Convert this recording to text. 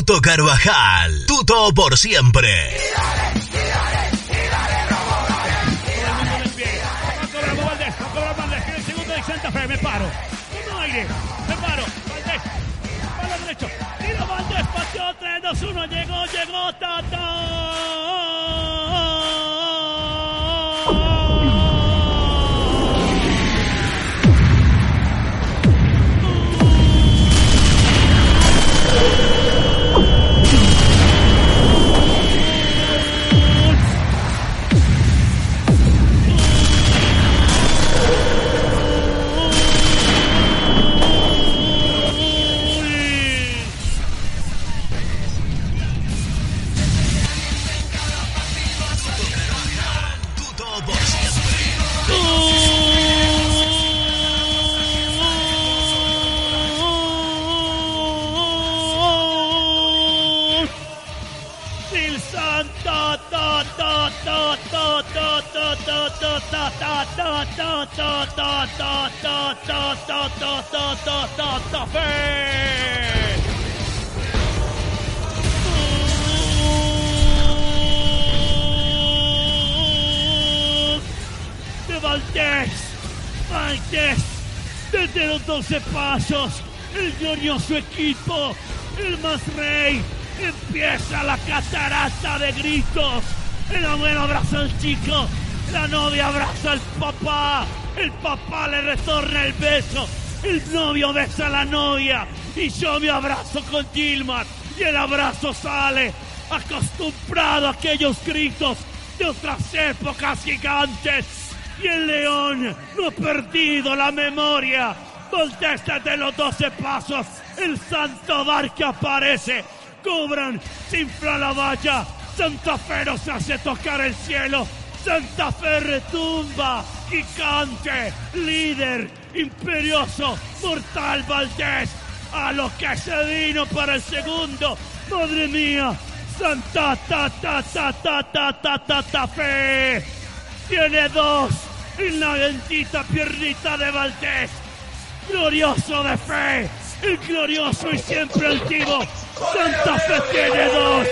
Tuto Carvajal. Tuto por siempre. Me paro. Me paro, 3, 2, 1, llegó, llegó, Tata. De Valdés, Valdés, desde los 12 pasos, el glorioso equipo, el más rey, empieza la catarata de gritos. El abuelo abraza al chico, la novia abraza al papá, el papá le retorna el beso, el novio besa a la novia y yo me abrazo con Gilmar y el abrazo sale acostumbrado a aquellos gritos de otras épocas gigantes. Y el león no ha perdido la memoria. De los doce pasos. El santo bar que aparece. Cubran, se infla la valla. Santa Fe nos hace tocar el cielo. Santa Fe retumba, gigante, líder, imperioso, mortal Valdés. A lo que se vino para el segundo. Madre mía, Santa ta ta ta ta ta ta ta ta fe. Tiene dos en la bendita piernita de Valdés. Glorioso de fe. El glorioso y siempre altivo. Santa Fe tiene dos.